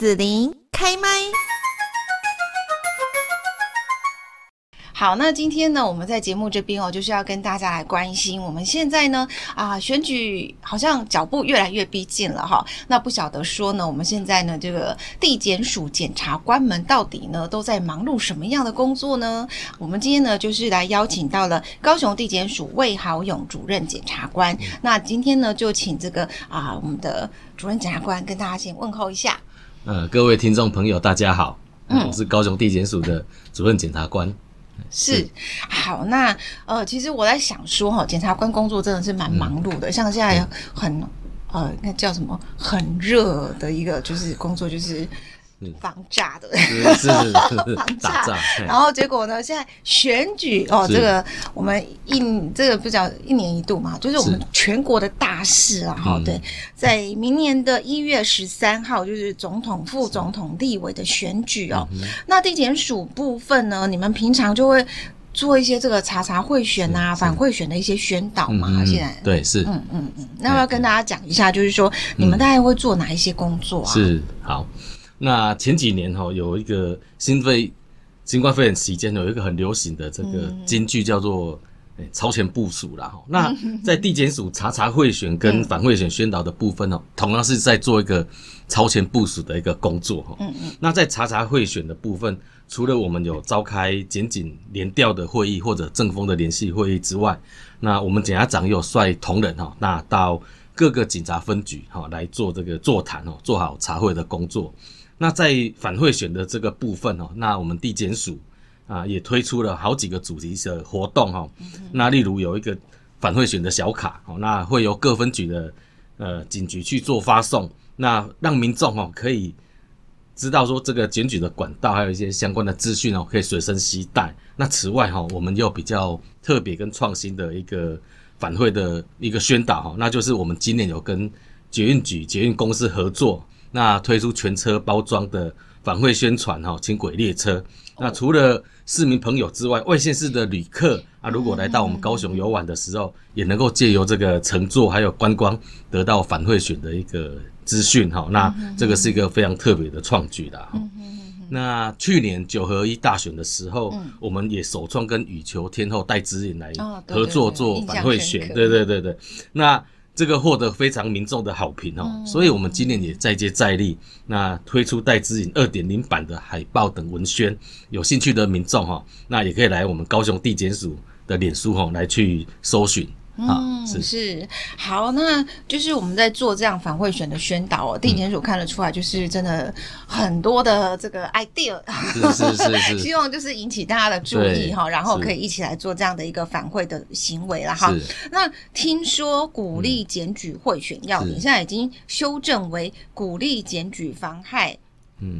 子琳开麦。好，那今天呢，我们在节目这边哦，就是要跟大家来关心，我们现在呢，啊，选举好像脚步越来越逼近了哈。那不晓得说呢，我们现在呢，这个地检署检察官们到底呢，都在忙碌什么样的工作呢？我们今天呢，就是来邀请到了高雄地检署魏豪勇主任检察官。嗯、那今天呢，就请这个啊，我们的主任检察官跟大家先问候一下。呃，各位听众朋友，大家好，嗯、我是高雄地检署的主任检察官。是，好，那呃，其实我在想说哈，检察官工作真的是蛮忙碌的，嗯、像现在很、嗯、呃，那叫什么很热的一个就是工作就是。防诈的，是是是 防诈，然后结果呢？现在选举哦，这个我们一这个不叫一年一度嘛，就是我们全国的大事啊！哈，对，在明年的一月十三号，就是总统、副总统、立委的选举哦。那地检署部分呢，你们平常就会做一些这个查查贿选啊、反贿选的一些宣导嘛？现在。对是，嗯嗯嗯，那我要跟大家讲一下，就是说你们大概会做哪一些工作啊？是好。那前几年哈，有一个新肺新冠肺炎期间有一个很流行的这个金句叫做“超前部署”啦。哈。那 在地检署查查贿选跟反贿选宣导的部分哦，同样是在做一个超前部署的一个工作哈。嗯嗯。那在查查贿选的部分，除了我们有召开检警联调的会议或者政风的联系会议之外，那我们检察长有率同仁哈，那到各个警察分局哈来做这个座谈哦，做好查贿的工作。那在反贿选的这个部分哦，那我们地检署啊也推出了好几个主题的活动哈。那例如有一个反贿选的小卡哦，那会由各分局的呃警局去做发送，那让民众哦可以知道说这个检举的管道，还有一些相关的资讯哦，可以随身携带。那此外哈，我们又比较特别跟创新的一个反贿的一个宣导哈，那就是我们今年有跟捷运局、捷运公司合作。那推出全车包装的反馈宣传哈，轻轨列车。那除了市民朋友之外，外县市的旅客啊，如果来到我们高雄游玩的时候，也能够借由这个乘坐还有观光，得到反馈选的一个资讯哈。那这个是一个非常特别的创举的哈。那去年九合一大选的时候，我们也首创跟羽球天后戴资颖来合作做反馈选，对对对对。那这个获得非常民众的好评哦，所以我们今年也再接再厉，那推出戴之颖二点零版的海报等文宣，有兴趣的民众哈，那也可以来我们高雄地检署的脸书哈来去搜寻。嗯，是是好，那就是我们在做这样反贿选的宣导哦，地检署看得出来，就是真的很多的这个 idea，是是是是，希望就是引起大家的注意哈，然后可以一起来做这样的一个反贿的行为了哈。那听说鼓励检举贿选要点，现在已经修正为鼓励检举妨害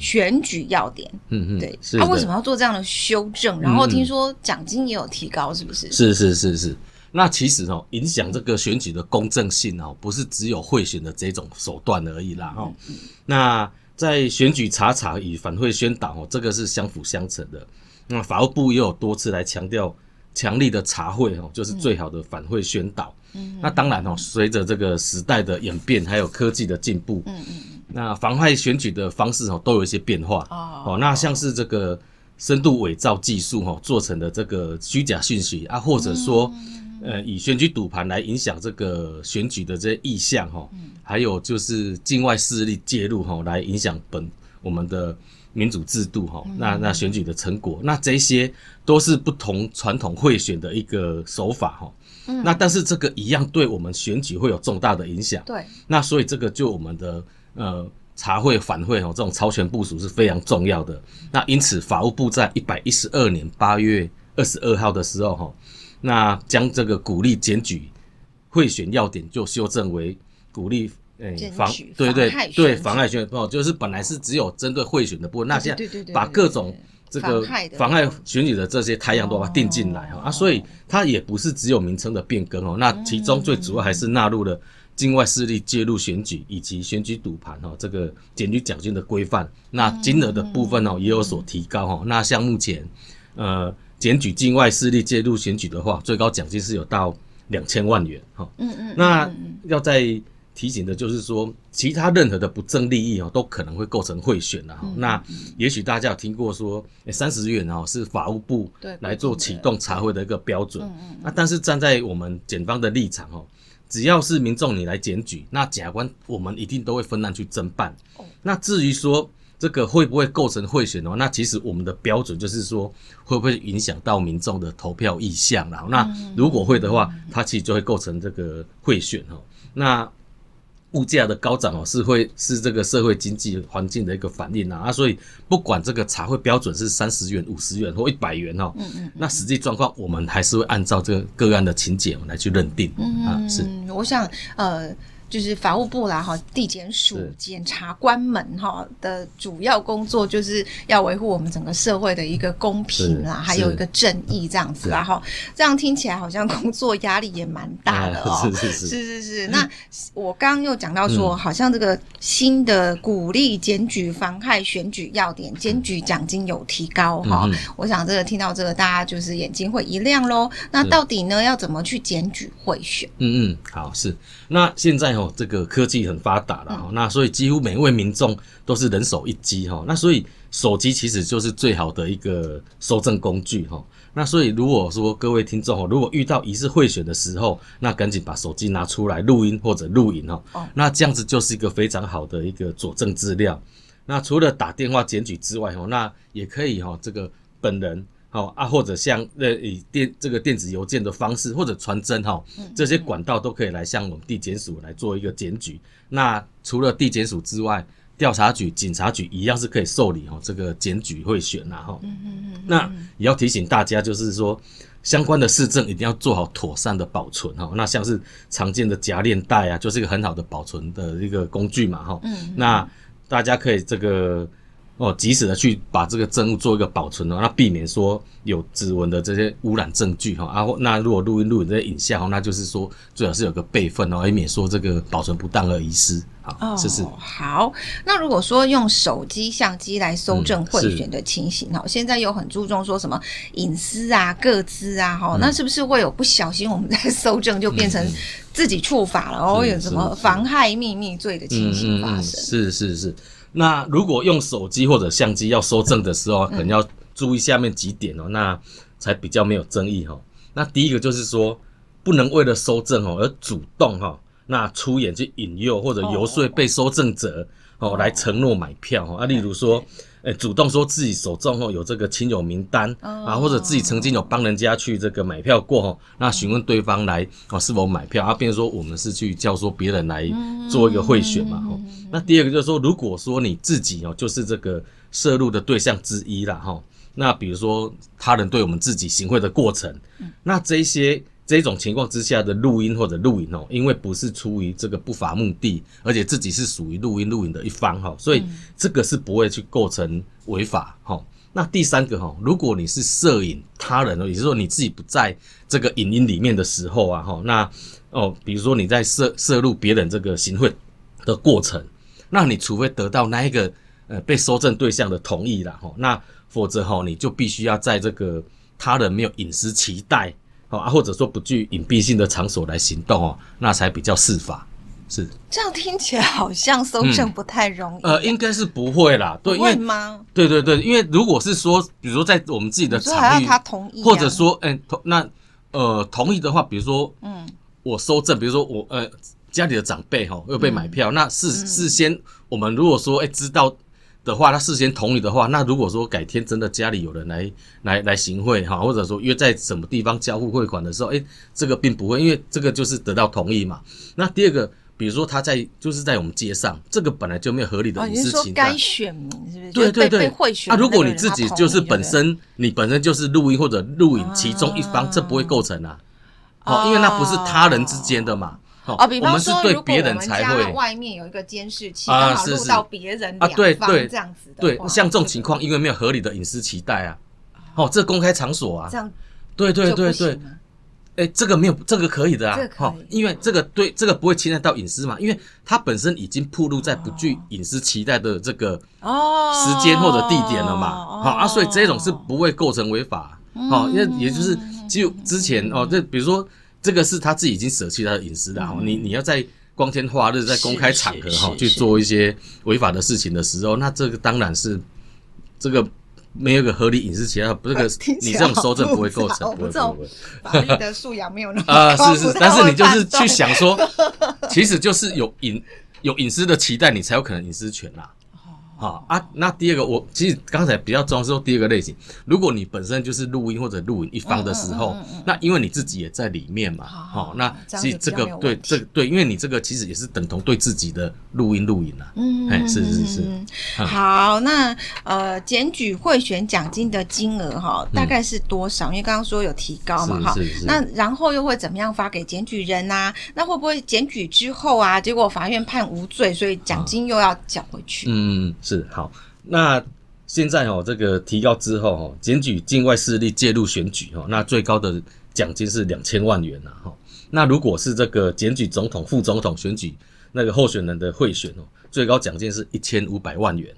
选举要点。嗯嗯，对，他为什么要做这样的修正？然后听说奖金也有提高，是不是？是是是是。那其实哦，影响这个选举的公正性哦，不是只有贿选的这种手段而已啦哈。那在选举查查与反贿宣导哦，这个是相辅相成的。那法务部也有多次来强调，强力的查贿哦，就是最好的反贿宣导。那当然哦，随着这个时代的演变，还有科技的进步，那妨害选举的方式哦，都有一些变化哦。那像是这个深度伪造技术哦，做成的这个虚假讯息啊，或者说。呃，以选举赌盘来影响这个选举的这些意向哈，还有就是境外势力介入哈，来影响本我们的民主制度哈，那那选举的成果，那这些都是不同传统贿选的一个手法哈。那但是这个一样对我们选举会有重大的影响。对。那所以这个就我们的呃查贿反贿哈，这种超前部署是非常重要的。那因此法务部在一百一十二年八月二十二号的时候哈。那将这个鼓励检举贿选要点就修正为鼓励诶妨对对对妨害选举，就是本来是只有针对贿选的部分，那现在把各种这个妨害选举的这些太阳都把它定进来哈啊，所以它也不是只有名称的变更哦，那其中最主要还是纳入了境外势力介入选举以及选举赌盘哈这个检举奖金的规范，那金额的部分哦也有所提高哈，那像目前呃。检举境外势力介入选举的话，最高奖金是有到两千万元哈。嗯嗯。那要再提醒的就是说，其他任何的不正利益哦，都可能会构成贿选的哈。嗯、那也许大家有听过说，三十元哦是法务部来做启动查会的一个标准。那但是站在我们检方的立场哦，只要是民众你来检举，那检察官我们一定都会分案去侦办。那至于说，这个会不会构成贿选的话，那其实我们的标准就是说，会不会影响到民众的投票意向啦？那如果会的话，它其实就会构成这个贿选哦。那物价的高涨哦，是会是这个社会经济环境的一个反应啊。啊，所以不管这个查贿标准是三十元、五十元或一百元哦，那实际状况我们还是会按照这个个案的情节来去认定啊。是，我想呃。就是法务部啦，哈，地检署检察官们哈的主要工作，就是要维护我们整个社会的一个公平啦，还有一个正义这样子，然后这样听起来好像工作压力也蛮大的哦。是是是是是是。那我刚刚又讲到说，好像这个新的鼓励检举妨害选举要点，检举奖金有提高哈。我想这个听到这个，大家就是眼睛会一亮喽。那到底呢，要怎么去检举贿选？嗯嗯，好是。那现在。哦，这个科技很发达了哈，那所以几乎每一位民众都是人手一机哈，那所以手机其实就是最好的一个搜证工具哈。那所以如果说各位听众哦，如果遇到疑似贿选的时候，那赶紧把手机拿出来录音或者录影哈，那这样子就是一个非常好的一个佐证资料。那除了打电话检举之外哦，那也可以哈，这个本人。好啊，或者像呃以电这个电子邮件的方式，或者传真哈，这些管道都可以来向我们地检署来做一个检举。那除了地检署之外，调查局、警察局一样是可以受理哈这个检举贿选呐哈。那也要提醒大家，就是说相关的市政一定要做好妥善的保存哈。那像是常见的夹链袋啊，就是一个很好的保存的一个工具嘛哈。那大家可以这个。哦，及时的去把这个证物做一个保存哦，那避免说有指纹的这些污染证据哈。啊，那如果录音录影这些影像，那就是说最好是有个备份哦，以免说这个保存不当而遗失。好，哦。好，那如果说用手机相机来搜证贿选的情形哈，嗯，现在又很注重说什么隐私啊、各资啊，哈，那是不是会有不小心我们在搜证就变成自己触法了哦？有什么妨害秘密罪的情形发生？是是是。那如果用手机或者相机要搜证的时候，可能要注意下面几点哦，那才比较没有争议哈。那第一个就是说，不能为了搜证哦而主动哈，那出言去引诱或者游说被收证者哦来承诺买票哈。啊，例如说。诶，主动说自己手中哦有这个亲友名单啊，或者自己曾经有帮人家去这个买票过哦，那询问对方来哦是否买票啊，变成说我们是去教唆别人来做一个贿选嘛哈。那第二个就是说，如果说你自己哦就是这个涉入的对象之一啦哈，那比如说他人对我们自己行贿的过程，那这些。这种情况之下的录音或者录影哦，因为不是出于这个不法目的，而且自己是属于录音录影的一方哈，所以这个是不会去构成违法哈。那第三个哈，如果你是摄影他人哦，也就是说你自己不在这个影音里面的时候啊哈，那哦，比如说你在摄摄录别人这个行贿的过程，那你除非得到那一个呃被搜证对象的同意了哈，那否则哈你就必须要在这个他人没有隐私期待。哦啊，或者说不具隐蔽性的场所来行动哦，那才比较适法。是这样听起来好像搜证不太容易。呃，应该是不会啦，对，会吗？对对对，因为如果是说，比如说在我们自己的场域，他同意，或者说，哎，同那呃同意的话，比如说，嗯，我搜证，比如说我呃家里的长辈哈又被买票，那事事先我们如果说哎知道。的话，他事先同意的话，那如果说改天真的家里有人来来来行贿哈，或者说约在什么地方交付汇款的时候，诶，这个并不会，因为这个就是得到同意嘛。那第二个，比如说他在就是在我们街上，这个本来就没有合理的隐私情。该选民是不是？对对对，贿选。那如果你自己就是本身你本身就是录音或者录影其中一方，这不会构成啊，哦，因为那不是他人之间的嘛。哦，比方说，如果我们家外面有一个监视器，刚好录到别人两方这样子的，对，像这种情况，因为没有合理的隐私期待啊，哦，这公开场所啊，这样，对对对对，哎，这个没有，这个可以的啊，好，因为这个对这个不会侵害到隐私嘛，因为它本身已经暴露在不具隐私期待的这个哦。时间或者地点了嘛，好啊，所以这种是不会构成违法，好，因为也就是就之前哦，这比如说。这个是他自己已经舍弃他的隐私的哈，你你要在光天化日在公开场合哈去做一些违法的事情的时候，那这个当然是这个没有一个合理隐私权，这个 你这种搜证不会构成，不会不会。法律的素养没有那么 啊，是是，但是你就是去想说，其实就是有隐有隐私的期待，你才有可能隐私权啦。好啊，那第二个我其实刚才比较重视说第二个类型，如果你本身就是录音或者录影一方的时候，嗯嗯嗯嗯、那因为你自己也在里面嘛，好、哦，那其实这个对这个对，因为你这个其实也是等同对自己的录音录影啊。嗯，哎，是是是。嗯、好，那呃，检举贿选奖金的金额哈，大概是多少？嗯、因为刚刚说有提高嘛，哈，那然后又会怎么样发给检举人啊？那会不会检举之后啊，结果法院判无罪，所以奖金又要缴回去？嗯。是好，那现在哦，这个提高之后哦，检举境外势力介入选举哦，那最高的奖金是两千万元呐哈。那如果是这个检举总统、副总统选举那个候选人的贿选哦，最高奖金是一千五百万元。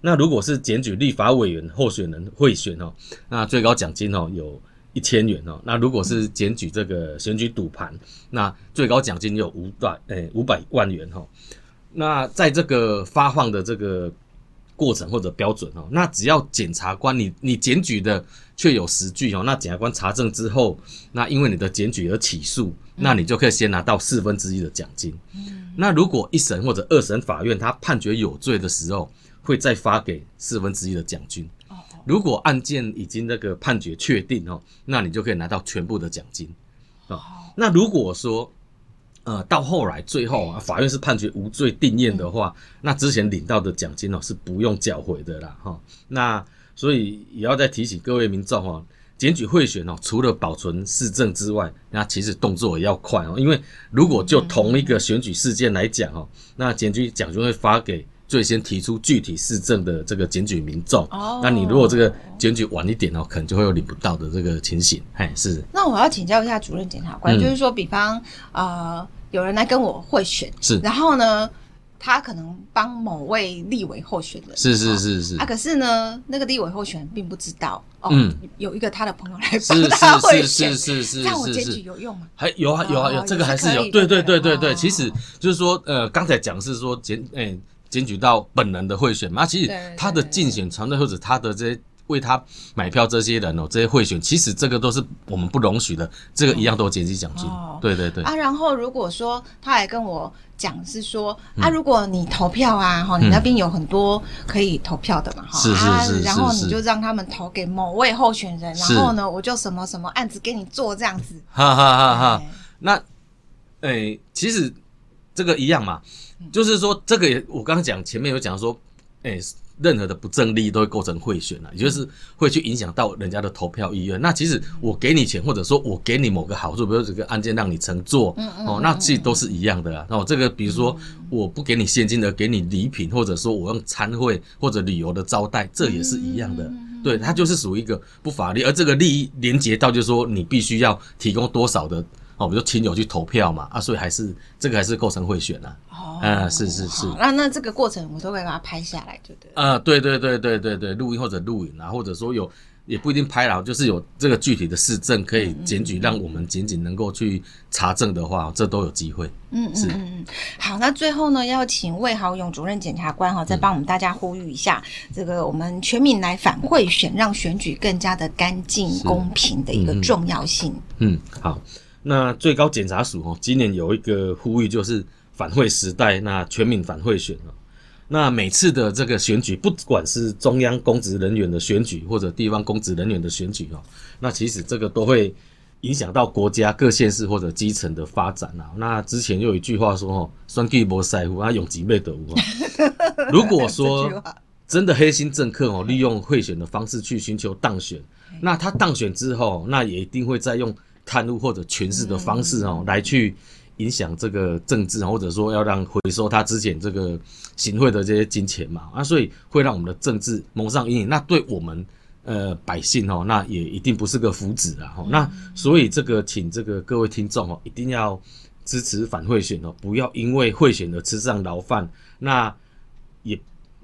那如果是检举立法委员候选人贿选哦，那最高奖金哦有一千元哦。那如果是检举这个选举赌盘，那最高奖金有五百诶五百万元哈。那在这个发放的这个。过程或者标准哦，那只要检察官你你检举的确有实据哦，那检察官查证之后，那因为你的检举而起诉，那你就可以先拿到四分之一的奖金。那如果一审或者二审法院他判决有罪的时候，会再发给四分之一的奖金。如果案件已经那个判决确定哦，那你就可以拿到全部的奖金。哦，那如果说。呃，到后来最后啊，法院是判决无罪定谳的话，嗯、那之前领到的奖金哦是不用缴回的啦哈。那所以也要再提醒各位民众哦，检举贿选哦，除了保存市政之外，那其实动作也要快哦，因为如果就同一个选举事件来讲哦，那检举奖金会发给最先提出具体市政的这个检举民众。哦，那你如果这个检举晚一点哦，可能就会有领不到的这个情形。嘿，是。那我要请教一下主任检察官，嗯、就是说，比方呃。有人来跟我贿选，是，然后呢，他可能帮某位立委候选人，是是是是，啊，可是呢，那个立委候选人并不知道，哦，嗯，有一个他的朋友来帮他贿选，是是是是，这样我检举有用吗？还有啊有啊有，这个还是有，对对对对对，其实就是说，呃，刚才讲是说检，诶，检举到本人的贿选嘛，其实他的竞选团队或者他的这些。为他买票这些人哦，这些贿选，其实这个都是我们不容许的，这个一样都有检举奖金。哦、对对对。啊，然后如果说他还跟我讲是说、嗯、啊，如果你投票啊，哈，你那边有很多可以投票的嘛，哈、嗯，啊，是是是是是，然后你就让他们投给某位候选人，然后呢，我就什么什么案子给你做这样子。哈哈哈哈。那，诶、欸，其实这个一样嘛，就是说这个也，我刚刚讲前面有讲说，诶、欸。任何的不正利益都会构成贿选了，也就是会去影响到人家的投票意愿。那其实我给你钱，或者说我给你某个好处，比如这个案件让你乘坐，哦，那其实都是一样的啦。那我这个比如说我不给你现金的，给你礼品，或者说我用餐会或者旅游的招待，这也是一样的。对，它就是属于一个不法律，而这个利益连接到就是说你必须要提供多少的。哦，比如亲友去投票嘛，啊，所以还是这个还是构成贿选啊。哦，啊，是是是。那那这个过程我都会把它拍下来，对不对？啊，对对对对对对，录音或者录影啊，或者说有也不一定拍了，就是有这个具体的事政可以检举，让我们仅仅能够去查证的话，这都有机会。嗯嗯嗯嗯。好，那最后呢，要请魏豪勇主任检察官哈，再帮我们大家呼吁一下，嗯、这个我们全民来反贿选，让选举更加的干净公平的一个重要性。嗯，嗯，好。那最高检察署哦，今年有一个呼吁，就是反贿时代，那全民反贿选哦。那每次的这个选举，不管是中央公职人员的选举，或者地方公职人员的选举哦，那其实这个都会影响到国家各县市或者基层的发展啊。那之前又有一句话说哦，选举没师傅啊，用几倍得无啊。如果说真的黑心政客哦，利用贿选的方式去寻求当选，那他当选之后，那也一定会再用。贪污或者诠释的方式哦，来去影响这个政治，或者说要让回收他之前这个行贿的这些金钱嘛啊，所以会让我们的政治蒙上阴影。那对我们呃百姓哦，那也一定不是个福祉啊。那所以这个请这个各位听众哦，一定要支持反贿选哦，不要因为贿选而吃上牢饭。那也。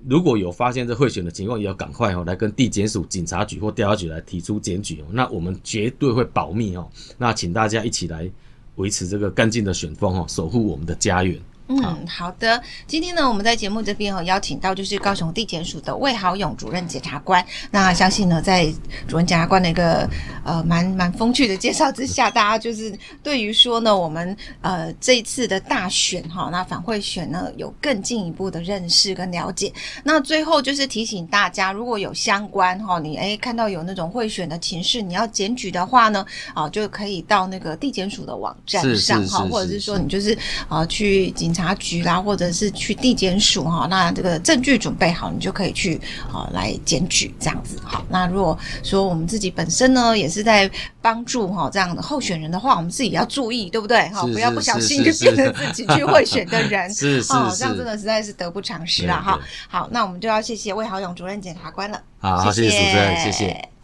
如果有发现这贿选的情况，也要赶快哦来跟地检署、警察局或调查局来提出检举哦。那我们绝对会保密哦。那请大家一起来维持这个干净的选风哦，守护我们的家园。嗯，好的。今天呢，我们在节目这边哦，邀请到就是高雄地检署的魏豪勇主任检察官。那相信呢，在主任检察官的一个呃蛮蛮风趣的介绍之下，大家就是对于说呢，我们呃这一次的大选哈，那反贿选呢有更进一步的认识跟了解。那最后就是提醒大家，如果有相关哈，你诶看到有那种贿选的情势，你要检举的话呢，啊就可以到那个地检署的网站上哈，或者是说你就是啊去警察局啦，或者是去地检署哈，那这个证据准备好，你就可以去啊来检举这样子。好，那如果说我们自己本身呢，也是在帮助哈这样的候选人的话，我们自己要注意，对不对？哈，不要不小心就变成自己去贿选的人，是 是，哦，这样真的实在是得不偿失了哈。好，那我们就要谢谢魏豪勇主任检察官了。好，谢谢主持人，谢谢。